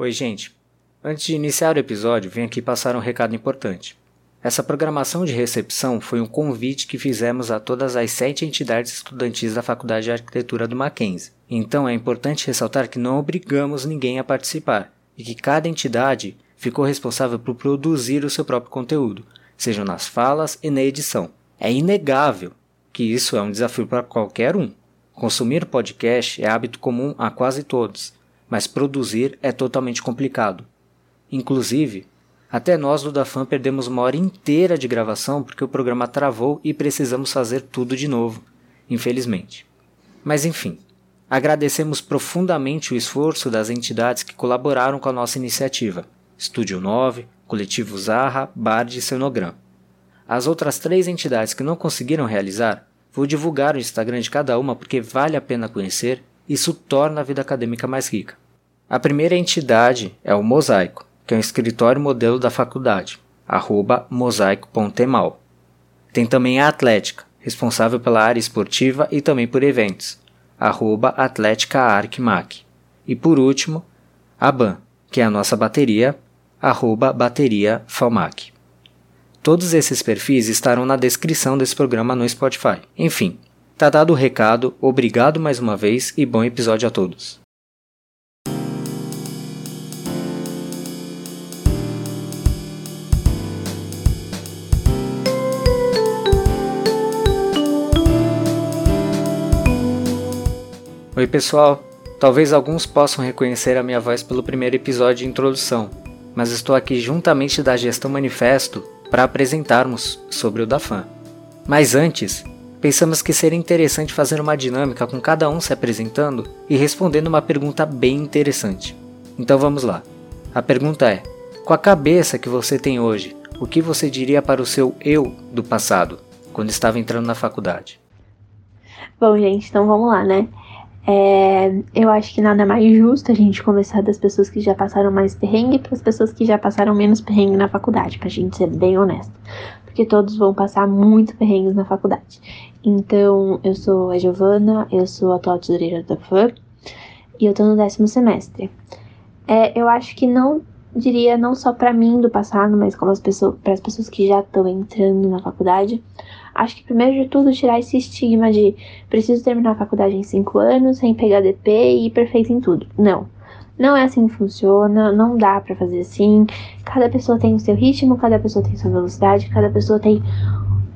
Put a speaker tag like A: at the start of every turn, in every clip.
A: Oi, gente. Antes de iniciar o episódio, vim aqui passar um recado importante. Essa programação de recepção foi um convite que fizemos a todas as sete entidades estudantis da Faculdade de Arquitetura do Mackenzie. Então é importante ressaltar que não obrigamos ninguém a participar e que cada entidade ficou responsável por produzir o seu próprio conteúdo, seja nas falas e na edição. É inegável que isso é um desafio para qualquer um. Consumir podcast é hábito comum a quase todos, mas produzir é totalmente complicado. Inclusive, até nós do Dafan perdemos uma hora inteira de gravação porque o programa travou e precisamos fazer tudo de novo, infelizmente. Mas enfim, agradecemos profundamente o esforço das entidades que colaboraram com a nossa iniciativa: Estúdio 9, Coletivo Zarra, Bard e Cenogram. As outras três entidades que não conseguiram realizar, vou divulgar o Instagram de cada uma porque vale a pena conhecer, isso torna a vida acadêmica mais rica. A primeira entidade é o Mosaico que é um escritório modelo da faculdade, arroba mosaico.emal. Tem também a Atlética, responsável pela área esportiva e também por eventos, arroba Atlética Arcmac. E por último, a BAN, que é a nossa bateria, arroba bateria. Todos esses perfis estarão na descrição desse programa no Spotify. Enfim, tá dado o recado, obrigado mais uma vez e bom episódio a todos. Oi, pessoal. Talvez alguns possam reconhecer a minha voz pelo primeiro episódio de introdução, mas estou aqui juntamente da Gestão Manifesto para apresentarmos sobre o Dafan. Mas antes, pensamos que seria interessante fazer uma dinâmica com cada um se apresentando e respondendo uma pergunta bem interessante. Então vamos lá. A pergunta é: com a cabeça que você tem hoje, o que você diria para o seu eu do passado, quando estava entrando na faculdade?
B: Bom, gente, então vamos lá, né? É, eu acho que nada mais justo a gente conversar das pessoas que já passaram mais perrengue para as pessoas que já passaram menos perrengue na faculdade, pra gente ser bem honesto. Porque todos vão passar muito perrengues na faculdade. Então, eu sou a Giovana, eu sou a atual tesoureira da FAM e eu tô no décimo semestre. É, eu acho que não diria não só para mim do passado, mas como as pessoas, para as pessoas que já estão entrando na faculdade, Acho que primeiro de tudo tirar esse estigma de preciso terminar a faculdade em 5 anos, sem pegar DP e ir perfeito em tudo. Não. Não é assim que funciona, não dá para fazer assim. Cada pessoa tem o seu ritmo, cada pessoa tem sua velocidade, cada pessoa tem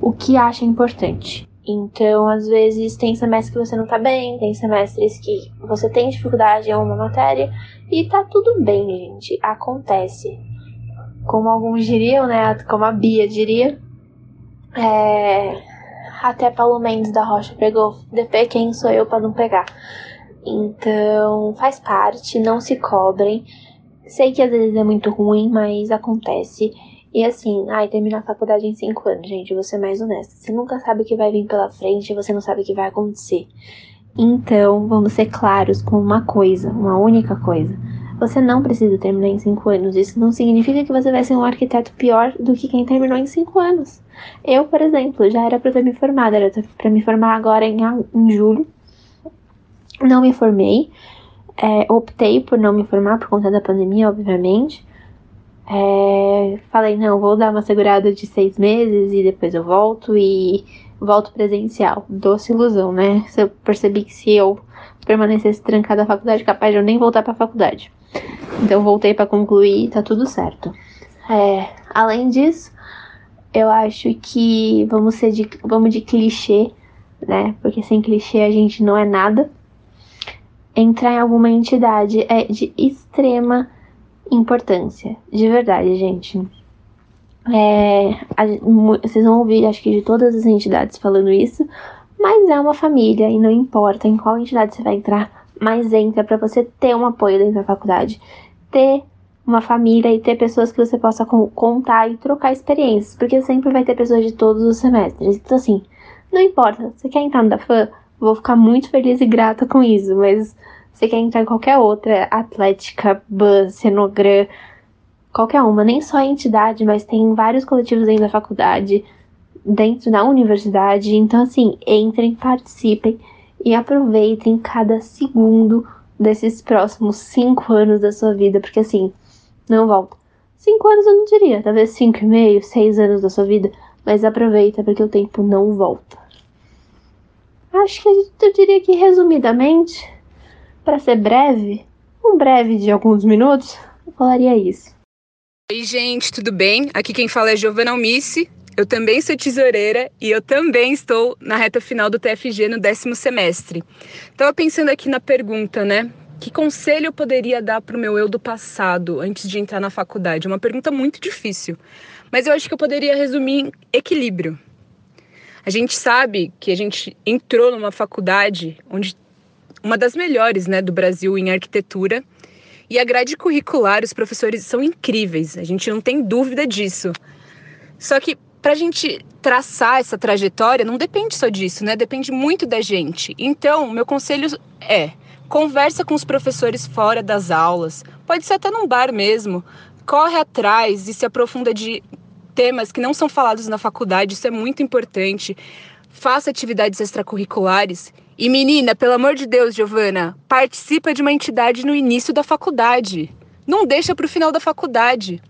B: o que acha importante. Então, às vezes, tem semestres que você não tá bem, tem semestres que você tem dificuldade em uma matéria, e tá tudo bem, gente. Acontece. Como alguns diriam, né? Como a Bia diria, é, até Paulo Mendes da Rocha pegou DP, quem sou eu para não pegar? Então, faz parte, não se cobrem. Sei que às vezes é muito ruim, mas acontece. E assim, ai, terminar a faculdade em 5 anos, gente, vou ser mais honesta. Você nunca sabe o que vai vir pela frente, você não sabe o que vai acontecer. Então, vamos ser claros com uma coisa, uma única coisa. Você não precisa terminar em 5 anos. Isso não significa que você vai ser um arquiteto pior do que quem terminou em 5 anos. Eu, por exemplo, já era para ter me formado, era para me formar agora em, em julho. Não me formei. É, optei por não me formar por conta da pandemia, obviamente. É, falei, não, vou dar uma segurada de seis meses e depois eu volto e volto presencial. Doce ilusão, né? Eu percebi que se eu permanecesse trancada na faculdade, capaz de eu nem voltar para a faculdade. Então voltei para concluir, tá tudo certo. É, além disso, eu acho que vamos ser de, vamos de clichê, né? Porque sem clichê a gente não é nada. Entrar em alguma entidade é de extrema importância, de verdade, gente. É, a, vocês vão ouvir, acho que de todas as entidades falando isso, mas é uma família e não importa em qual entidade você vai entrar, mas entra para você ter um apoio dentro da faculdade, ter uma família e ter pessoas que você possa contar e trocar experiências, porque sempre vai ter pessoas de todos os semestres. Então, assim, não importa, você quer entrar no da fã? Vou ficar muito feliz e grata com isso, mas você quer entrar em qualquer outra, Atlética, Buzz, Cenogram, qualquer uma, nem só a entidade, mas tem vários coletivos dentro da faculdade, dentro da universidade. Então, assim, entrem, participem e aproveitem cada segundo desses próximos cinco anos da sua vida, porque assim, não volta. Cinco anos eu não diria, talvez cinco e meio, seis anos da sua vida, mas aproveita porque o tempo não volta. Acho que eu diria que resumidamente, para ser breve, um breve de alguns minutos, eu falaria isso.
C: Oi, gente, tudo bem? Aqui quem fala é Giovana Almice. Eu também sou tesoureira e eu também estou na reta final do TFG no décimo semestre. Tava pensando aqui na pergunta, né? Que conselho eu poderia dar para o meu eu do passado antes de entrar na faculdade? Uma pergunta muito difícil, mas eu acho que eu poderia resumir em equilíbrio. A gente sabe que a gente entrou numa faculdade onde uma das melhores, né, do Brasil em arquitetura, e a grade curricular, os professores são incríveis, a gente não tem dúvida disso. Só que para a gente traçar essa trajetória, não depende só disso, né? Depende muito da gente. Então, meu conselho é: conversa com os professores fora das aulas, pode ser até num bar mesmo. Corre atrás e se aprofunda de temas que não são falados na faculdade, isso é muito importante. Faça atividades extracurriculares. E menina, pelo amor de Deus, Giovana, participa de uma entidade no início da faculdade. Não deixa para o final da faculdade.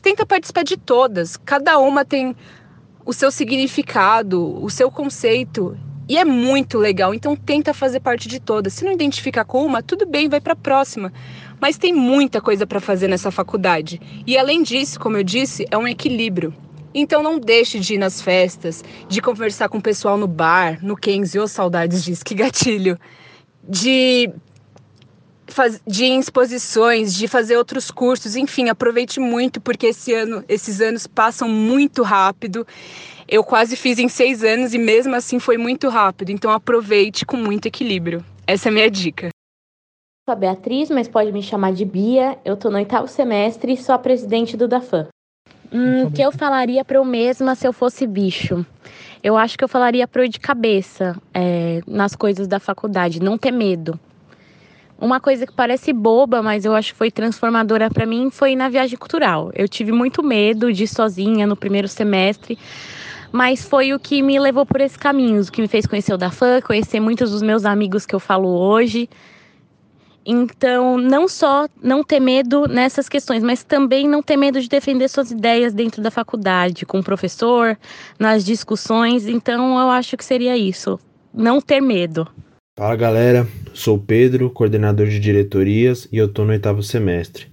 C: Tenta participar de todas. Cada uma tem o seu significado, o seu conceito. E é muito legal, então tenta fazer parte de todas. Se não identificar com uma, tudo bem, vai para a próxima. Mas tem muita coisa para fazer nessa faculdade. E além disso, como eu disse, é um equilíbrio. Então não deixe de ir nas festas, de conversar com o pessoal no bar, no Kenzie, ou saudades disso, que gatilho. De de exposições, de fazer outros cursos, enfim, aproveite muito porque esse ano, esses anos passam muito rápido. Eu quase fiz em seis anos e mesmo assim foi muito rápido. Então aproveite com muito equilíbrio. Essa é a minha dica.
D: Sou a Beatriz, mas pode me chamar de Bia. Eu tô no oitavo semestre e sou a presidente do DAFAM. Hum, que eu falaria para eu mesma se eu fosse bicho? Eu acho que eu falaria para eu ir de cabeça é, nas coisas da faculdade, não ter medo. Uma coisa que parece boba, mas eu acho que foi transformadora para mim foi na viagem cultural. Eu tive muito medo de ir sozinha no primeiro semestre, mas foi o que me levou por esse caminho, o que me fez conhecer o da fã, conhecer muitos dos meus amigos que eu falo hoje. Então, não só não ter medo nessas questões, mas também não ter medo de defender suas ideias dentro da faculdade, com o professor, nas discussões. Então, eu acho que seria isso. Não ter medo.
E: Fala galera, sou o Pedro, coordenador de diretorias e eu estou no oitavo semestre.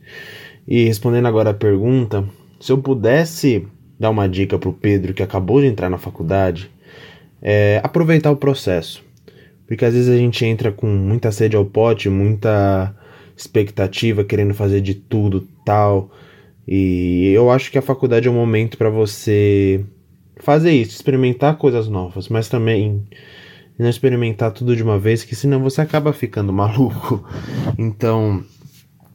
E: E respondendo agora a pergunta, se eu pudesse dar uma dica para o Pedro que acabou de entrar na faculdade, é aproveitar o processo. Porque às vezes a gente entra com muita sede ao pote, muita expectativa, querendo fazer de tudo tal. E eu acho que a faculdade é um momento para você fazer isso, experimentar coisas novas, mas também não experimentar tudo de uma vez, que senão você acaba ficando maluco. Então,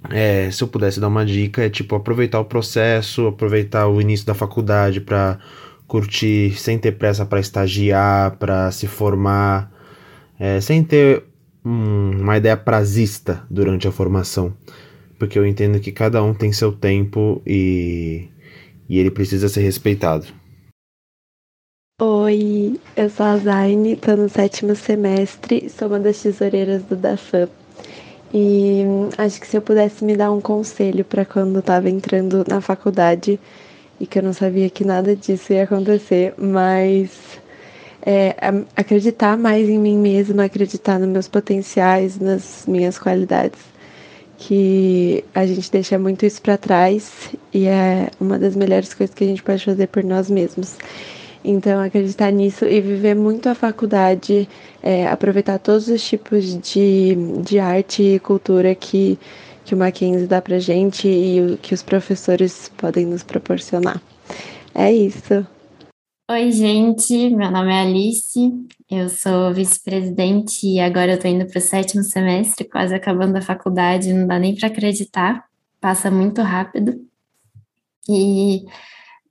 E: é, se eu pudesse dar uma dica, é tipo aproveitar o processo, aproveitar o início da faculdade para curtir sem ter pressa para estagiar, para se formar é, sem ter um, uma ideia prazista durante a formação, porque eu entendo que cada um tem seu tempo e, e ele precisa ser respeitado.
F: Oi, eu sou a Zaine, estou no sétimo semestre, sou uma das tesoureiras do DAFAM. E acho que se eu pudesse me dar um conselho para quando estava entrando na faculdade e que eu não sabia que nada disso ia acontecer, mas é, acreditar mais em mim mesma, acreditar nos meus potenciais, nas minhas qualidades, que a gente deixa muito isso para trás e é uma das melhores coisas que a gente pode fazer por nós mesmos. Então, acreditar nisso e viver muito a faculdade, é, aproveitar todos os tipos de, de arte e cultura que, que o Mackenzie dá pra gente e o que os professores podem nos proporcionar. É isso.
G: Oi, gente. Meu nome é Alice. Eu sou vice-presidente e agora eu tô indo para o sétimo semestre, quase acabando a faculdade. Não dá nem para acreditar. Passa muito rápido. E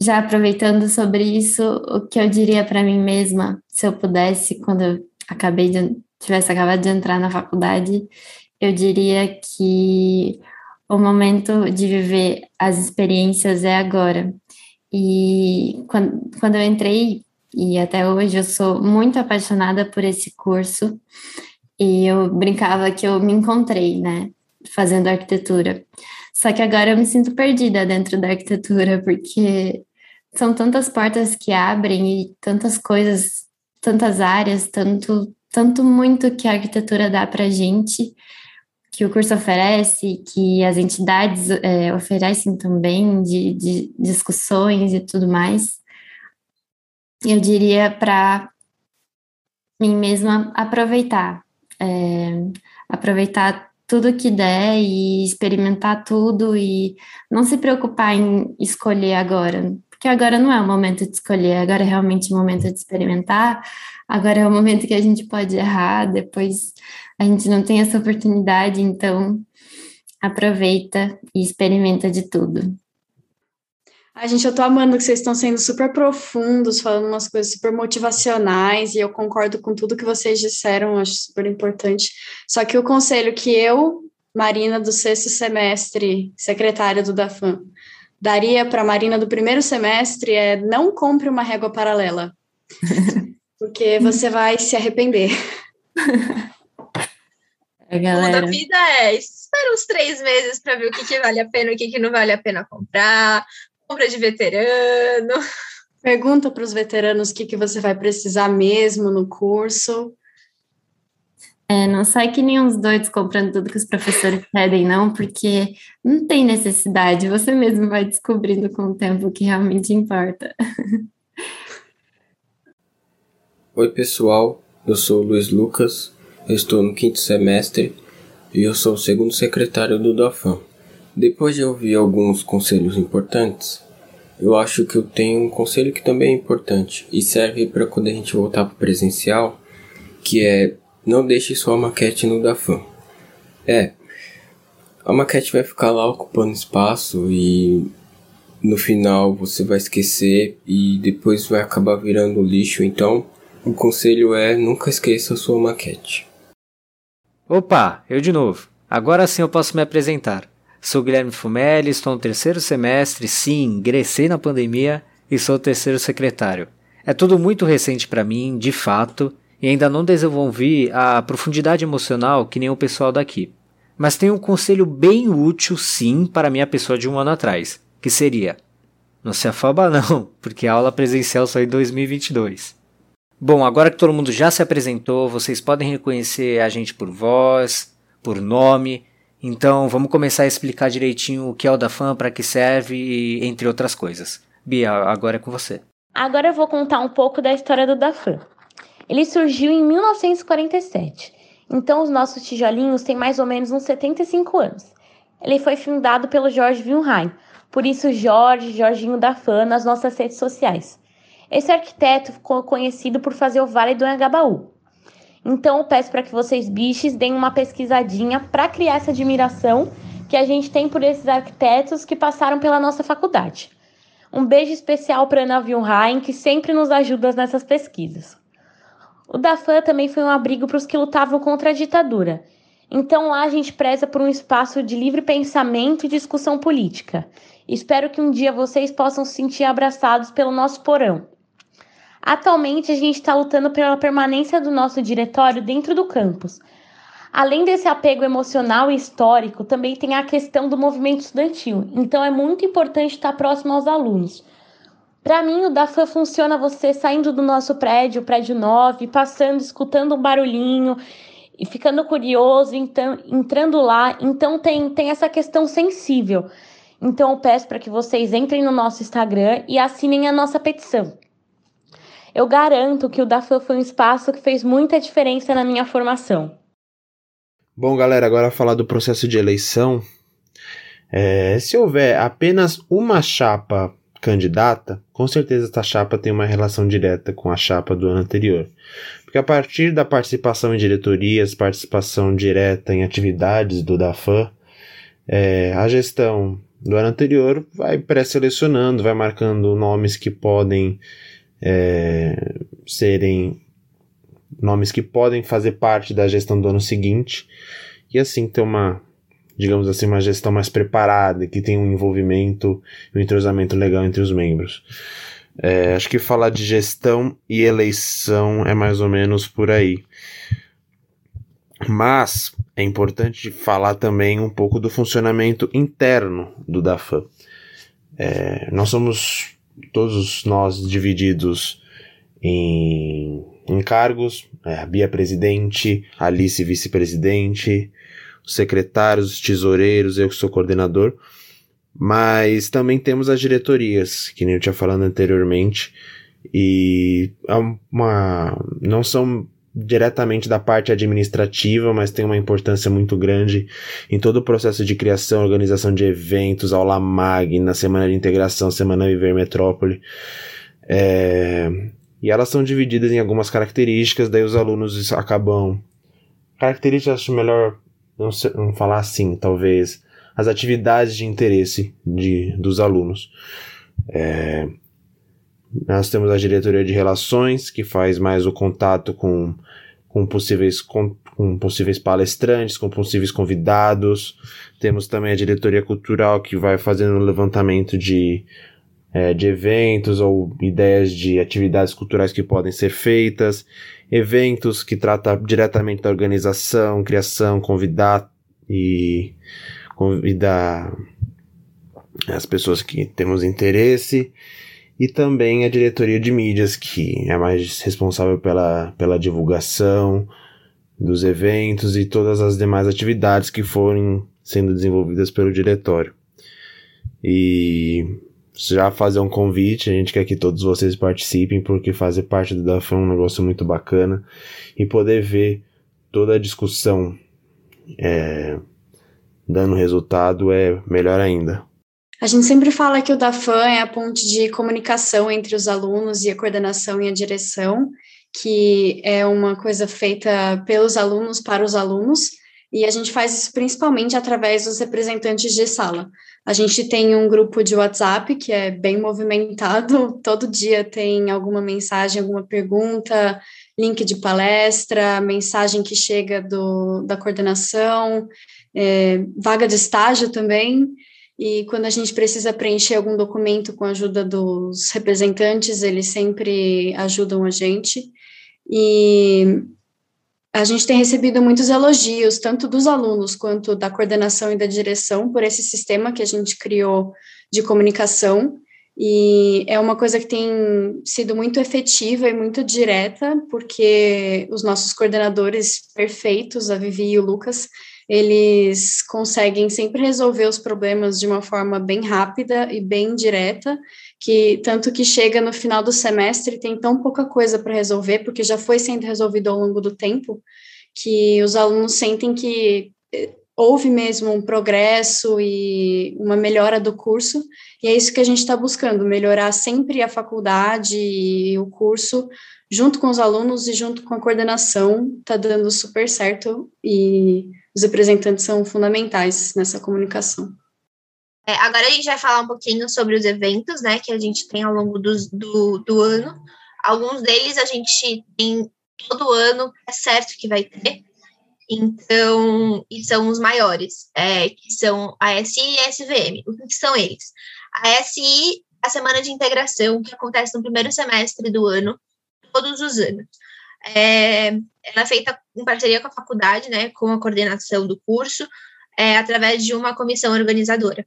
G: já aproveitando sobre isso, o que eu diria para mim mesma, se eu pudesse, quando eu acabei de tivesse acabado de entrar na faculdade, eu diria que o momento de viver as experiências é agora. E quando, quando eu entrei, e até hoje eu sou muito apaixonada por esse curso, E eu brincava que eu me encontrei, né, fazendo arquitetura. Só que agora eu me sinto perdida dentro da arquitetura, porque são tantas portas que abrem e tantas coisas, tantas áreas, tanto, tanto muito que a arquitetura dá para gente, que o curso oferece, que as entidades é, oferecem também, de, de discussões e tudo mais. Eu diria para mim mesma aproveitar, é, aproveitar tudo que der e experimentar tudo e não se preocupar em escolher agora, porque agora não é o momento de escolher, agora é realmente o momento de experimentar, agora é o momento que a gente pode errar, depois a gente não tem essa oportunidade, então aproveita e experimenta de tudo.
H: A gente, eu tô amando que vocês estão sendo super profundos, falando umas coisas super motivacionais, e eu concordo com tudo que vocês disseram, acho super importante. Só que o conselho que eu, Marina, do sexto semestre, secretária do DAFAM, daria para a Marina do primeiro semestre é não compre uma régua paralela, porque você vai se arrepender.
I: A galera. O da vida é espera uns três meses para ver o que, que vale a pena e o que, que não vale a pena comprar compra de veterano.
H: Pergunta para os veteranos o que, que você vai precisar mesmo no curso.
G: É, não sai que nem uns doidos comprando tudo que os professores pedem, não, porque não tem necessidade, você mesmo vai descobrindo com o tempo o que realmente importa.
J: Oi, pessoal, eu sou o Luiz Lucas, eu estou no quinto semestre e eu sou o segundo secretário do DOFAM. Depois de ouvir alguns conselhos importantes, eu acho que eu tenho um conselho que também é importante e serve para quando a gente voltar para o presencial, que é não deixe sua maquete no Dafan. É, a maquete vai ficar lá ocupando espaço e no final você vai esquecer e depois vai acabar virando lixo, então o conselho é nunca esqueça sua maquete.
A: Opa, eu de novo. Agora sim eu posso me apresentar. Sou Guilherme Fumelli, estou no terceiro semestre, sim, ingressei na pandemia e sou o terceiro secretário. É tudo muito recente para mim, de fato, e ainda não desenvolvi a profundidade emocional que nem o pessoal daqui. Mas tenho um conselho bem útil, sim, para minha pessoa de um ano atrás, que seria: não se afoba não, porque a aula presencial só em 2022. Bom, agora que todo mundo já se apresentou, vocês podem reconhecer a gente por voz, por nome então vamos começar a explicar direitinho o que é o DAFAM, para que serve entre outras coisas. Bia, agora é com você.
D: Agora eu vou contar um pouco da história do DAFAM. Ele surgiu em 1947, então os nossos tijolinhos têm mais ou menos uns 75 anos. Ele foi fundado pelo Jorge Wilhelm, por isso Jorge, Jorginho DAFAM nas nossas redes sociais. Esse arquiteto ficou conhecido por fazer o Vale do Anhangabaú, então eu peço para que vocês, bichos, deem uma pesquisadinha para criar essa admiração que a gente tem por esses arquitetos que passaram pela nossa faculdade. Um beijo especial para Ana Wilhelm, que sempre nos ajuda nessas pesquisas. O DAFAN também foi um abrigo para os que lutavam contra a ditadura. Então lá a gente preza por um espaço de livre pensamento e discussão política. Espero que um dia vocês possam se sentir abraçados pelo nosso porão. Atualmente, a gente está lutando pela permanência do nosso diretório dentro do campus. Além desse apego emocional e histórico, também tem a questão do movimento estudantil, então é muito importante estar próximo aos alunos. Para mim, o DAFA funciona você saindo do nosso prédio, prédio 9, passando, escutando um barulhinho e ficando curioso, então, entrando lá. Então, tem, tem essa questão sensível. Então, eu peço para que vocês entrem no nosso Instagram e assinem a nossa petição. Eu garanto que o DAFAN foi um espaço que fez muita diferença na minha formação.
E: Bom, galera, agora falar do processo de eleição. É, se houver apenas uma chapa candidata, com certeza essa chapa tem uma relação direta com a chapa do ano anterior. Porque a partir da participação em diretorias, participação direta em atividades do DAFAN, é, a gestão do ano anterior vai pré-selecionando, vai marcando nomes que podem é, serem nomes que podem fazer parte da gestão do ano seguinte e assim ter uma, digamos assim, uma gestão mais preparada, que tem um envolvimento e um entrosamento legal entre os membros. É, acho que falar de gestão e eleição é mais ou menos por aí. Mas é importante falar também um pouco do funcionamento interno do DAFAM. É, nós somos todos nós divididos em, em cargos, é, a Bia presidente, Alice vice-presidente, os secretários, os tesoureiros, eu que sou coordenador, mas também temos as diretorias, que nem eu tinha falado anteriormente, e é uma, não são diretamente da parte administrativa, mas tem uma importância muito grande em todo o processo de criação, organização de eventos, aula magna, semana de integração, semana Viver Metrópole. É... E elas são divididas em algumas características, daí os alunos acabam. Características, acho melhor não falar assim, talvez. As atividades de interesse de, dos alunos. É... Nós temos a diretoria de relações, que faz mais o contato com, com, possíveis, com, com possíveis palestrantes, com possíveis convidados. Temos também a diretoria cultural, que vai fazendo o levantamento de, é, de eventos ou ideias de atividades culturais que podem ser feitas. Eventos que trata diretamente da organização, criação, convidar e convidar as pessoas que temos interesse e também a diretoria de mídias, que é mais responsável pela, pela divulgação dos eventos e todas as demais atividades que forem sendo desenvolvidas pelo diretório. E já fazer um convite, a gente quer que todos vocês participem, porque fazer parte do DAFAM é um negócio muito bacana e poder ver toda a discussão é, dando resultado é melhor ainda.
H: A gente sempre fala que o DAFAN é a ponte de comunicação entre os alunos e a coordenação e a direção, que é uma coisa feita pelos alunos para os alunos, e a gente faz isso principalmente através dos representantes de sala. A gente tem um grupo de WhatsApp que é bem movimentado, todo dia tem alguma mensagem, alguma pergunta, link de palestra, mensagem que chega do, da coordenação, é, vaga de estágio também. E quando a gente precisa preencher algum documento com a ajuda dos representantes, eles sempre ajudam a gente. E a gente tem recebido muitos elogios, tanto dos alunos quanto da coordenação e da direção, por esse sistema que a gente criou de comunicação. E é uma coisa que tem sido muito efetiva e muito direta, porque os nossos coordenadores perfeitos, a Vivi e o Lucas, eles conseguem sempre resolver os problemas de uma forma bem rápida e bem direta, que tanto que chega no final do semestre tem tão pouca coisa para resolver, porque já foi sendo resolvido ao longo do tempo, que os alunos sentem que eh, houve mesmo um progresso e uma melhora do curso, e é isso que a gente está buscando, melhorar sempre a faculdade e o curso, junto com os alunos e junto com a coordenação, está dando super certo, e os representantes são fundamentais nessa comunicação.
I: É, agora a gente vai falar um pouquinho sobre os eventos, né, que a gente tem ao longo do, do, ano. Alguns deles a gente tem todo ano, é certo que vai ter. Então, e são os maiores, é, que são a SI e a SVM. O que são eles? A SI, a Semana de Integração, que acontece no primeiro semestre do ano, todos os anos. É, ela é feita em parceria com a faculdade, né, com a coordenação do curso, é, através de uma comissão organizadora.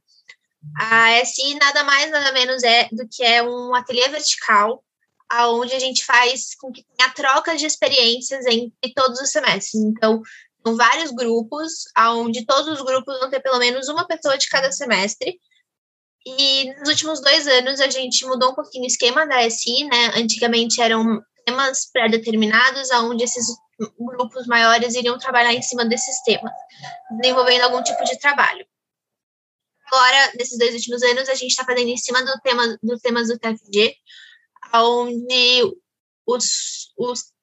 I: A SI nada mais, nada menos é do que é um ateliê vertical, aonde a gente faz com que tenha troca de experiências entre todos os semestres. Então, são vários grupos, aonde todos os grupos vão ter pelo menos uma pessoa de cada semestre. E nos últimos dois anos a gente mudou um pouquinho o esquema da SI, né? Antigamente eram temas pré-determinados, onde esses grupos maiores iriam trabalhar em cima desses temas, desenvolvendo algum tipo de trabalho. Agora, nesses dois últimos anos, a gente está fazendo em cima do tema, dos temas do TFG, onde os, os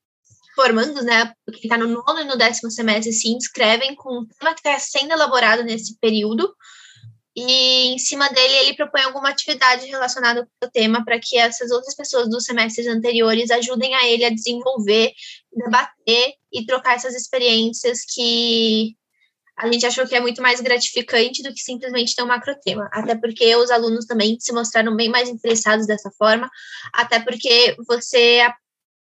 I: formandos, né, quem está no nono e no décimo semestre, se inscrevem com o tema que está sendo elaborado nesse período, e em cima dele ele propõe alguma atividade relacionada com o tema para que essas outras pessoas dos semestres anteriores ajudem a ele a desenvolver, debater e trocar essas experiências que a gente achou que é muito mais gratificante do que simplesmente ter um macrotema, até porque os alunos também se mostraram bem mais interessados dessa forma, até porque você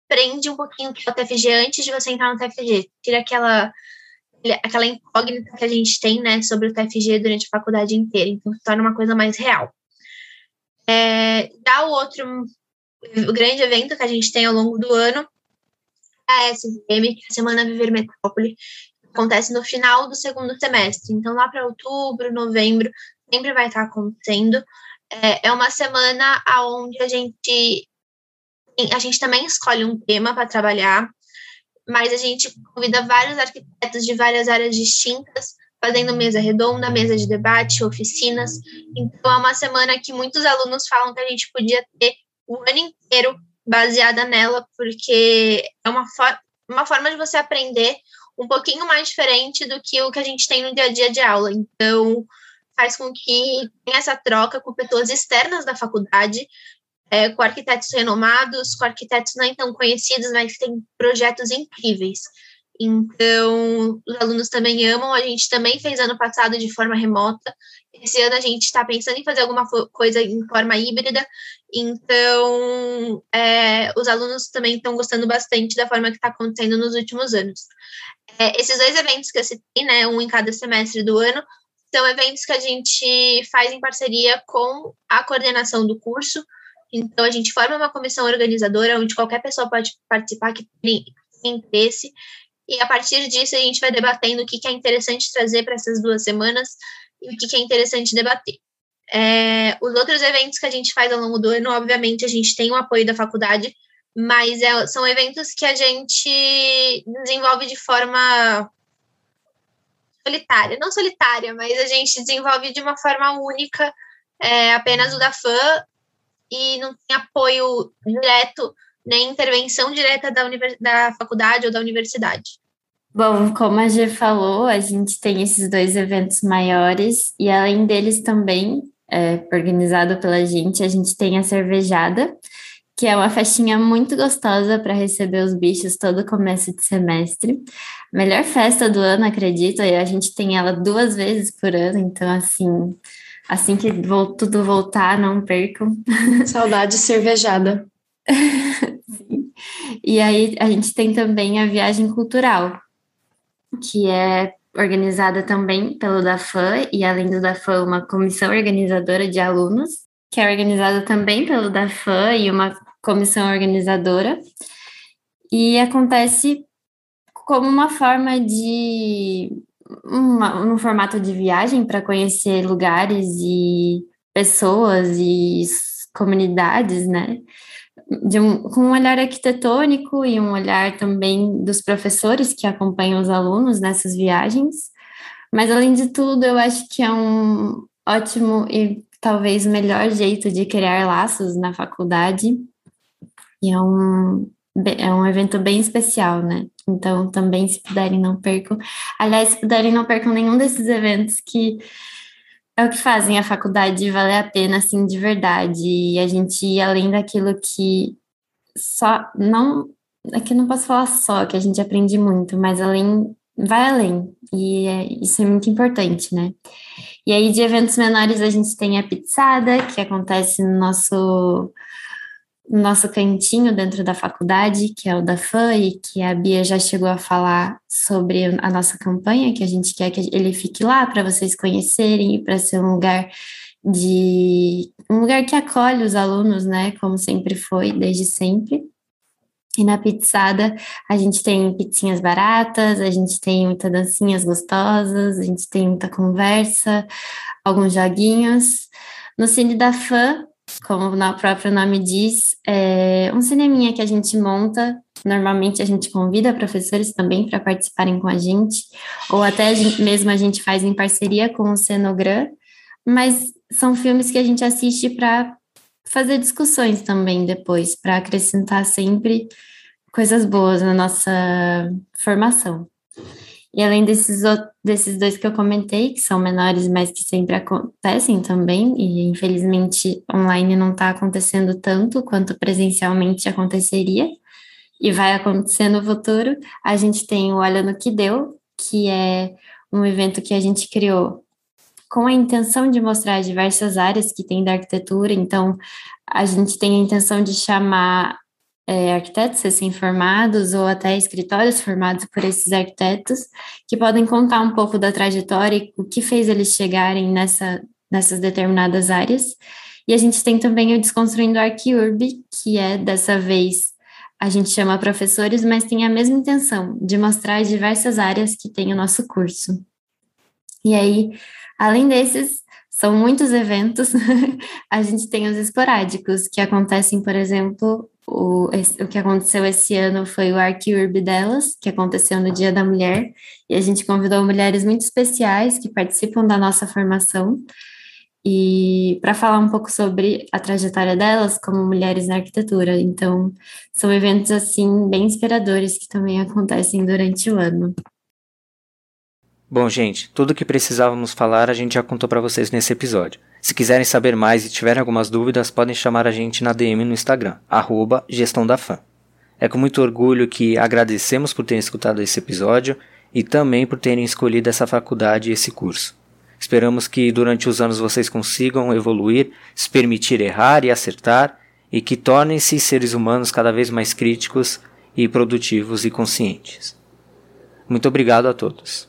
I: aprende um pouquinho o que é o TFG antes de você entrar no TFG, tira aquela aquela incógnita que a gente tem, né, sobre o TFG durante a faculdade inteira. Então, torna uma coisa mais real. É, o outro o grande evento que a gente tem ao longo do ano é a SVM, que é a Semana Viver Metrópole, acontece no final do segundo semestre. Então, lá para outubro, novembro, sempre vai estar acontecendo. É, é uma semana onde a gente a gente também escolhe um tema para trabalhar, mas a gente convida vários arquitetos de várias áreas distintas, fazendo mesa redonda, mesa de debate, oficinas. Então, é uma semana que muitos alunos falam que a gente podia ter o ano inteiro baseada nela, porque é uma, for uma forma de você aprender um pouquinho mais diferente do que o que a gente tem no dia a dia de aula. Então, faz com que tenha essa troca com pessoas externas da faculdade, é, com arquitetos renomados, com arquitetos não tão conhecidos, mas que têm projetos incríveis. Então, os alunos também amam. A gente também fez ano passado de forma remota. Esse ano a gente está pensando em fazer alguma coisa em forma híbrida. Então, é, os alunos também estão gostando bastante da forma que está acontecendo nos últimos anos. É, esses dois eventos que eu citei, né, um em cada semestre do ano, são eventos que a gente faz em parceria com a coordenação do curso. Então, a gente forma uma comissão organizadora onde qualquer pessoa pode participar que tem interesse. E a partir disso, a gente vai debatendo o que, é interessante trazer para essas duas semanas e o que, é interessante debater. É, os outros eventos que a gente faz ao longo do ano, obviamente, a gente tem o apoio da faculdade, mas é, são eventos que a gente desenvolve de forma solitária, não solitária, mas a gente desenvolve de uma forma única, é, apenas o da fã, e não tem apoio direto, nem intervenção direta da, da faculdade ou da universidade.
G: Bom, como a G falou, a gente tem esses dois eventos maiores, e além deles também, é, organizado pela gente, a gente tem a cervejada, que é uma festinha muito gostosa para receber os bichos todo começo de semestre. Melhor festa do ano, acredito, e a gente tem ela duas vezes por ano, então assim, assim que tudo voltar, não percam.
H: Saudade cervejada.
G: e aí a gente tem também a viagem cultural, que é organizada também pelo DAFAM e além do DAFAM, uma comissão organizadora de alunos, que é organizada também pelo DAFAM e uma comissão organizadora, e acontece como uma forma de. Uma, um formato de viagem para conhecer lugares e pessoas e comunidades, né? De um, com um olhar arquitetônico e um olhar também dos professores que acompanham os alunos nessas viagens. Mas, além de tudo, eu acho que é um ótimo e talvez melhor jeito de criar laços na faculdade e é um, é um evento bem especial, né? Então, também, se puderem, não percam. Aliás, se puderem, não percam nenhum desses eventos que é o que fazem a faculdade valer a pena, assim, de verdade. E a gente ir além daquilo que só. Não. Aqui é não posso falar só que a gente aprende muito, mas além. Vai além. E é, isso é muito importante, né? E aí, de eventos menores, a gente tem a pizzada, que acontece no nosso nosso cantinho dentro da faculdade, que é o da FAM, e que a Bia já chegou a falar sobre a nossa campanha, que a gente quer que ele fique lá para vocês conhecerem e para ser um lugar de um lugar que acolhe os alunos, né, como sempre foi, desde sempre. E na pizzada a gente tem pizzinhas baratas, a gente tem muitas dancinhas gostosas, a gente tem muita conversa, alguns joguinhos. No Cine da Fã, como o próprio nome diz, é um cineminha que a gente monta. Normalmente a gente convida professores também para participarem com a gente, ou até a gente, mesmo a gente faz em parceria com o Cenogram, mas são filmes que a gente assiste para fazer discussões também depois, para acrescentar sempre coisas boas na nossa formação. E além desses, desses dois que eu comentei, que são menores, mas que sempre acontecem também, e infelizmente online não está acontecendo tanto quanto presencialmente aconteceria, e vai acontecer no futuro, a gente tem o Olha no Que Deu, que é um evento que a gente criou com a intenção de mostrar diversas áreas que tem da arquitetura, então a gente tem a intenção de chamar é, arquitetos recém-formados ou até escritórios formados por esses arquitetos, que podem contar um pouco da trajetória e o que fez eles chegarem nessa, nessas determinadas áreas. E a gente tem também o Desconstruindo Arquiurb, que é, dessa vez, a gente chama professores, mas tem a mesma intenção, de mostrar as diversas áreas que tem o nosso curso. E aí, além desses, são muitos eventos, a gente tem os esporádicos, que acontecem, por exemplo, o, o que aconteceu esse ano foi o Arquiurb delas, que aconteceu no Dia da Mulher, e a gente convidou mulheres muito especiais que participam da nossa formação, e para falar um pouco sobre a trajetória delas como mulheres na arquitetura. Então, são eventos assim bem inspiradores que também acontecem durante o ano.
A: Bom, gente, tudo o que precisávamos falar a gente já contou para vocês nesse episódio. Se quiserem saber mais e tiverem algumas dúvidas, podem chamar a gente na DM no Instagram, arroba gestão da fã. É com muito orgulho que agradecemos por terem escutado esse episódio e também por terem escolhido essa faculdade e esse curso. Esperamos que durante os anos vocês consigam evoluir, se permitir errar e acertar e que tornem-se seres humanos cada vez mais críticos e produtivos e conscientes. Muito obrigado a todos.